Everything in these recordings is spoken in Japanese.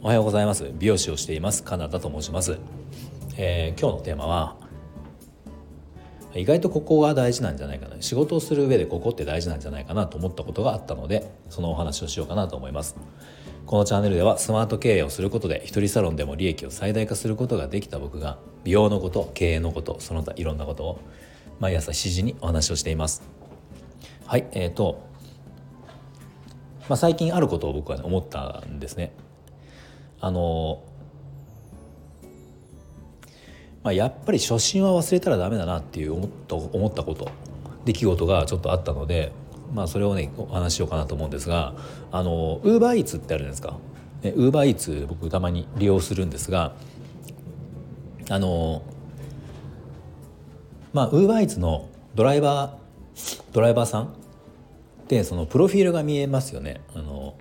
おはようございます。美容師をしています。カナダと申します、えー、今日のテーマは意外とここが大事なんじゃないかな。仕事をする上でここって大事なんじゃないかなと思ったことがあったのでそのお話をしようかなと思います。このチャンネルではスマート経営をすることで一人サロンでも利益を最大化することができた僕が美容のこと経営のことその他いろんなことを毎朝7時にお話をしています。はいえーと、まあ、最近あることを僕は、ね、思ったんですね。あのまあ、やっぱり初心は忘れたらダメだなっていう思った思ったこと出来事がちょっとあったので、まあ、それをねお話しようかなと思うんですがあのウーバーイーツってあるじゃないですか。ウーバーイーツ僕たまに利用するんですがあのまあウーバーイーツのドライバードライバーさんでそのプロフィールが見えますよねあの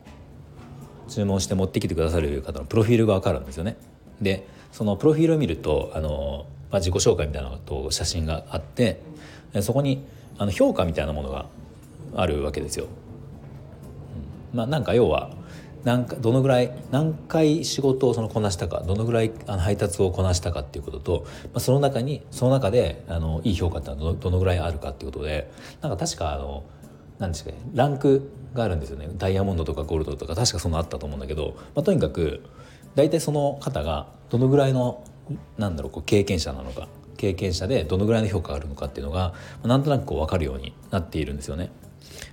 注文して持ってきてくださる方のプロフィールが分かるんですよね。でそのプロフィールを見るとあの、まあ、自己紹介みたいなと写真があってそこにあの評価みたいなものがあるわけですよ。うん、まあ、なんか要は何かどのぐらい何回仕事をそのこなしたかどのぐらいあの配達をこなしたかっていうことと、まあ、その中にその中であのいい評価ってのはどのぐらいあるかっていうことでなんか確かあの何ですかランクがあるんですよね。ダイヤモンドとかゴールドとか。確かそのあったと思うんだけど、まあ、とにかく大体その方がどのぐらいのなんだろうこう経験者なのか。経験者でどのぐらいの評価があるのかっていうのがなんとなくこう分かるようになっているんですよね。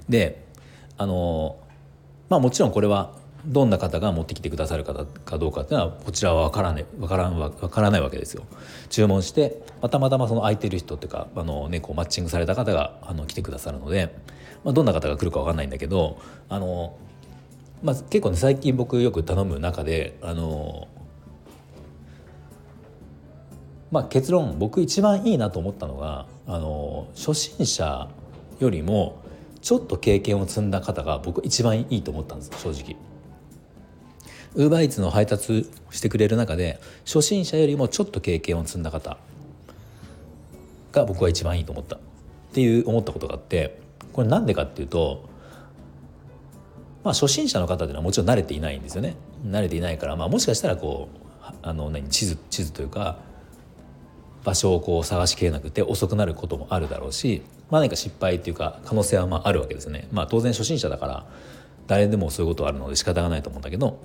であのまあもちろんこれはどんな方が持ってきてくださる方かどうかっていうのはこちらは分からない分からん分からないわけですよ。注文してたまたまその空いてる人っていうかあの、ね、こうマッチングされた方があの来てくださるので、まあ、どんな方が来るか分かんないんだけどあのまあ、結構ね最近僕よく頼む中であのまあ、結論僕一番いいなと思ったのがあの初心者よりもちょっと経験を積んだ方が僕一番いいと思ったんです正直。ウーバーイーツの配達してくれる中で初心者よりもちょっと経験を積んだ方が僕は一番いいと思ったっていう思ったことがあってこれなんでかっていうとまあ、初心者の方っていうのはもちろん慣れていないんですよね慣れていないから、まあ、もしかしたらこうあの何地図地図というか場所をこう探しきれなくて遅くなることもあるだろうし、まあ、何か失敗っていうか可能性はまああるわけですね。まあ、当然初心者だから誰でもそういうことはあるので仕方がないと思うんだけど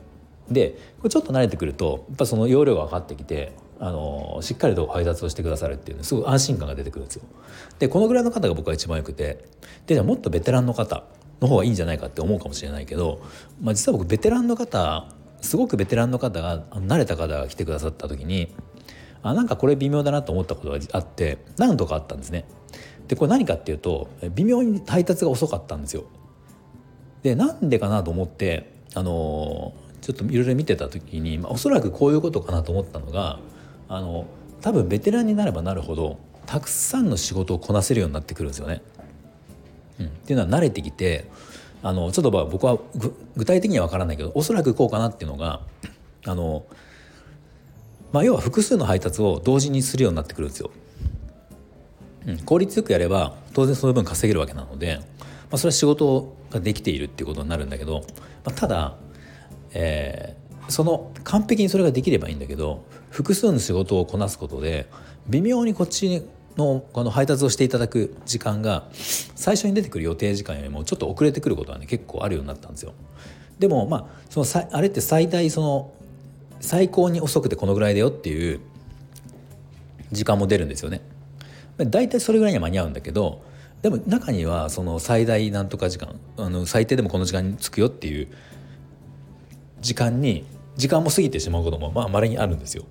でちょっと慣れてくるとやっぱその容量が分かってきてあのしっかりと配達をしてくださるっていうすごい安心感が出てくるんですよ。でこのぐらいの方が僕は一番よくてでじゃあもっとベテランの方の方がいいんじゃないかって思うかもしれないけど、まあ、実は僕ベテランの方すごくベテランの方が慣れた方が来てくださった時にあなんかこれ微妙だなと思ったことがあって何度かあったんですね。でこれ何かっていうと微妙に配達が遅かったんですよ。でなんでかなと思ってあのちょっといろいろ見てた時に、まあ、おそらくこういうことかなと思ったのがあの多分ベテランになればなるほどたくさんの仕事をこなせるようになってくるんですよね。うん、っていうのは慣れてきてあのちょっと僕は具体的には分からないけどおそらくこうかなっていうのがあの、まあ、要は複数の配達を同時にするようになってくるんですよ。うん、効率よくやれば当然その分稼げるわけなので、まあ、それは仕事ができているっていうことになるんだけど、まあ、ただ、えー、その完璧にそれができればいいんだけど複数の仕事をこなすことで微妙にこっちのこの配達をしていただく時間が最初に出てくる予定時間よりもちょっと遅れてくることはね結構あるようになったんですよ。でもまあそのさあれって最大その最高に遅くてこのぐらいだよっていう時間も出るんですよね。大体それぐらいには間に合うんだけどでも中にはその最大なんとか時間あの最低でもこの時間に着くよっていう時間に時間も過ぎてしまうこともまあ稀にあるんですよ。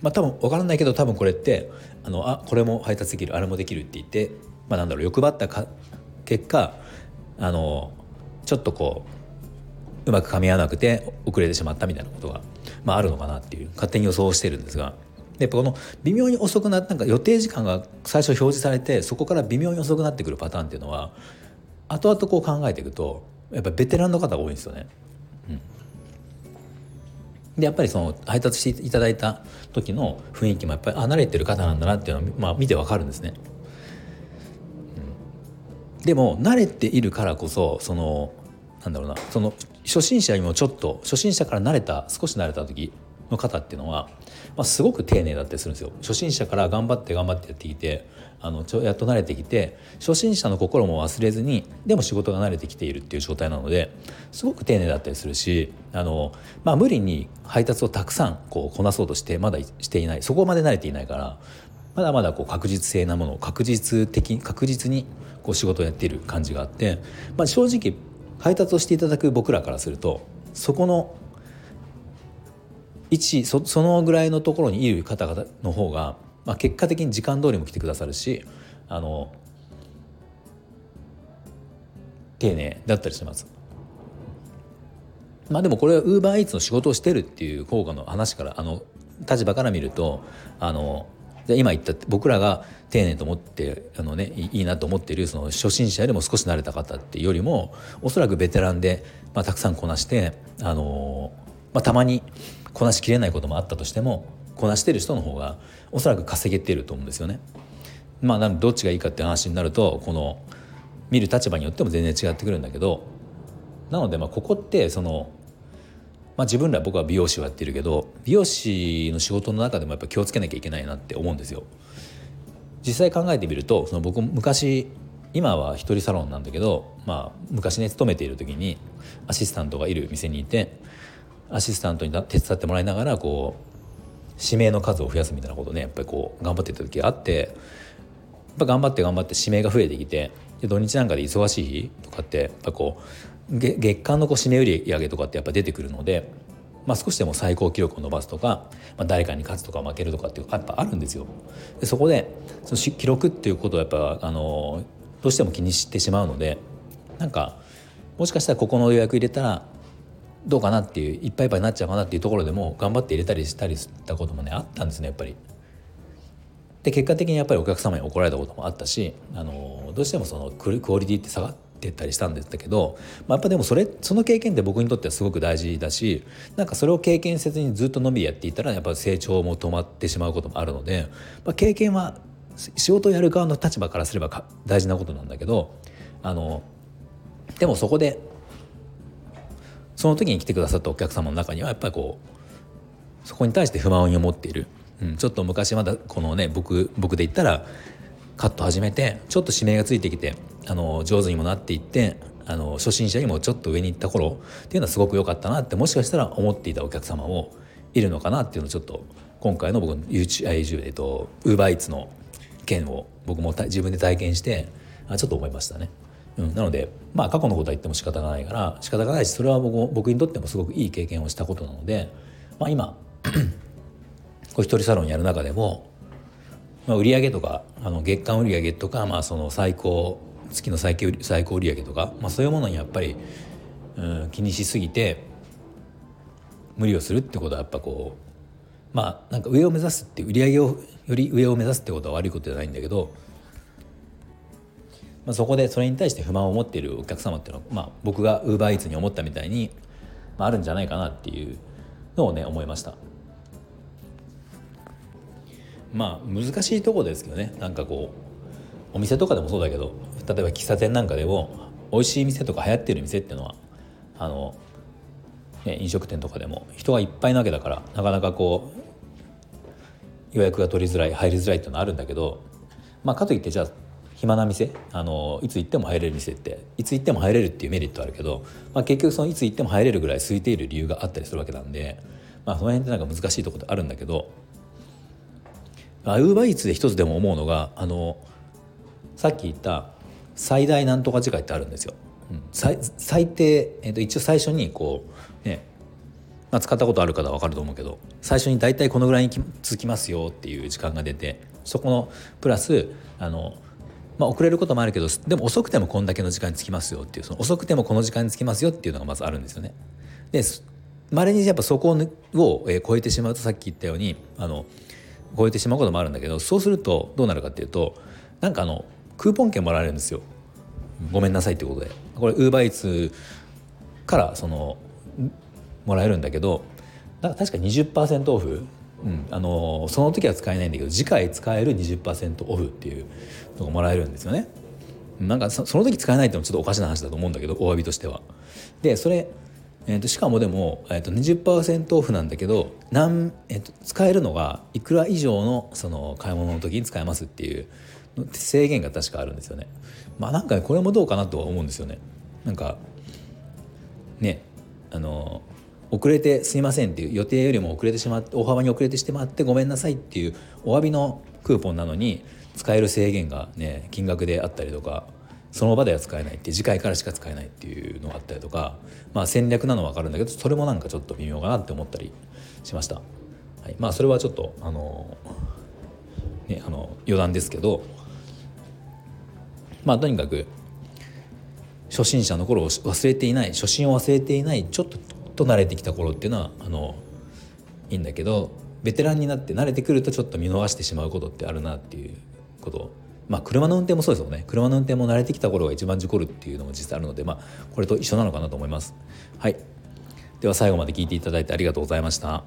まあ多分分からないけど多分これってあのあこれも配達できるあれもできるって言って、まあ、なんだろう欲張ったか結果あのちょっとこううまく噛み合わなくて遅れてしまったみたいなことが、まあ、あるのかなっていう勝手に予想してるんですがでこの微妙に遅くななんか予定時間が最初表示されてそこから微妙に遅くなってくるパターンっていうのは後々こう考えていくとやっぱベテランの方が多いんですよね。でやっぱりその配達していただいた時の雰囲気もやっぱりあ慣れてる方なんだなっていうのは、まあ、見てわかるんですね。でも慣れているからこそそのなんだろうなその初心者にもちょっと初心者から慣れた少し慣れた時の方っていうのは、まあ、すごく丁寧だったりするんですよ初心者から頑張って頑張ってやってきてあのちょやっと慣れてきて初心者の心も忘れずにでも仕事が慣れてきているっていう状態なのですごく丁寧だったりするしあの、まあ、無理に配達をたくさんこうこなそうとしてまだしていないそこまで慣れていないからまだまだこう確実性なものを確実的確実にこう仕事をやっている感じがあって、まあ、正直配達をしていただく僕らからするとそこの位置そそのぐらいのところにいる方々の方が、まあ、結果的に時間通りも来てくださるしあの丁寧だったりします。まあでもこれはウーバーイーツの仕事をしてるっていう効果の話からあの立場から見るとあの今言った僕らが丁寧と思ってあの、ね、いいなと思っているその初心者よりも少し慣れた方っていうよりもおそらくベテランで、まあ、たくさんこなしてあの、まあ、たまにこなしきれないこともあったとしてもこなしてる人の方がおそらく稼げてると思うんですよね。まあ、なのでどっちがいいかって話になるとこの見る立場によっても全然違ってくるんだけどなのでまあここってその、まあ、自分ら僕は美容師をやってるけど美容師の仕事の中でもやっぱ気をつけなきゃいけないなって思うんですよ。実際考えてみるとその僕昔今は一人サロンなんだけど、まあ、昔ね勤めている時にアシスタントがいる店にいてアシスタントに手伝ってもらいながらこう指名の数を増やすみたいなことねやっぱりこう頑張ってた時があってやっぱ頑張って頑張って指名が増えてきてで土日なんかで忙しい日とかってやっぱこう月間のこう指名売り上げとかってやっぱ出てくるので、まあ、少しでも最高記録を伸ばすとか、まあ、誰かに勝つとか負けるとかっていうやっぱあるんですよ。でそこでその記録っていうことをやっぱあのどうしても気にしてしまうのでなんかもしかしたらここの予約入れたらどうかなっていういっぱいいっぱいになっちゃうかなっていうところでも頑張って入れたりしたりしたこともねあったんですねやっぱり。で結果的にやっぱりお客様に怒られたこともあったしあのどうしてもそのクオリティって下がってったりしたんですけど、まあ、やっぱでもそれその経験って僕にとってはすごく大事だしなんかそれを経験せずにずっとのみやっていたらやっぱ成長も止まってしまうこともあるので、まあ、経験は仕事をやる側の立場からすれば大事なことなんだけどあのでもそこでその時に来てくださったお客様の中にはやっぱりこうそこに対して不満を持っている、うん、ちょっと昔まだこのね僕僕で言ったらカット始めてちょっと指名がついてきてあの上手にもなっていってあの初心者にもちょっと上に行った頃っていうのはすごく良かったなってもしかしたら思っていたお客様もいるのかなっていうのをちょっと今回の僕の YouTube えっと UberEats の件を僕も自分で体験してあちょっと思いましたね。うん、なのでまあ過去のことは言っても仕方がないから仕方がないしそれは僕僕にとってもすごくいい経験をしたことなので、まあ、今 こう一人サロンやる中でも、まあ、売上とかあの月間売上とか、まあ、その最高月の最最高売上とか、まあ、そういうものにやっぱり、うん、気にしすぎて無理をするってことはやっぱこうまあなんか上を目指すって売上をより上を目指すってことは悪いことじゃないんだけどまあ、そこでそれに対して不満を持っているお客様っていうのは、まあ、僕がウーバーイーツに思ったみたいに、まあ、あるんじゃないかなっていうのをね思いました。まあ難しいとこですけどね。なんかこうお店とかでもそうだけど例えば喫茶店なんかでも美味しい店とか流行ってる店っていうのはあの、ね、飲食店とかでも人がいっぱいなわけだからなかなかこう予約が取りづらい入りづらいっていうのはあるんだけどまあかといってじゃあ暇な店あのいつ行っても入れる店っていつ行っても入れるっていうメリットあるけど、まあ、結局そのいつ行っても入れるぐらい空いている理由があったりするわけなんで、まあ、その辺ってなんか難しいところってあるんだけどウーバーイーツで一つでも思うのがあのさっき言った最大なんとか時間ってあるんですよ。うん、最最低、えー、と一応最初にこうねまあ、使ったことある方は分かると思うけど最初に大体このぐらいに続きますよっていう時間が出てそこのプラスあのまあ、遅れることもあるけどでも遅くてもこんだけの時間につきますよっていうその遅くてもこの時間につきますよっていうのがまずあるんですよね。でまれにやっぱそこを、え超えてしまうとさっき言ったようにあの超えてしまうこともあるんだけどそうするとどうなるかっていうとなんかあのクーポン券もらえるんですよ。ごめんなさいってことでこれウーバーイーツからそのもらえるんだけどなんか確か20%オフうん、あのその時は使えないんだけど次回使える20%オフっていうのがもらえるんですよね。なんかその時使えないってのもちょっとおかしな話だと思うんだけどお詫びとしては。でそれ、えー、としかもでも、えー、と20%オフなんだけどなん、えー、と使えるのがいくら以上のその買い物の時に使えますっていう制限が確かあるんですよね。まあなんかこれもどうかなとは思うんですよね。なんかねあの遅れてすいませんっていう予定よりも遅れてしまって大幅に遅れてしまってごめんなさいっていうお詫びのクーポンなのに使える制限がね金額であったりとかその場では使えないって次回からしか使えないっていうのがあったりとかまあ戦略なのは分かるんだけどそれもなんかちょっと微妙かなって思ったりしました。はい、まあそれはちょっとあのねあの余談ですけどまあとにかく初心者の頃を忘れていない初心を忘れていないちょっとと慣れてきた頃っていうのはあのいいんだけどベテランになって慣れてくるとちょっと見逃してしまうことってあるなっていうこと。まあ車の運転もそうですもんね。車の運転も慣れてきた頃が一番事故るっていうのも実際あるのでまあこれと一緒なのかなと思います。はい。では最後まで聞いていただいてありがとうございました。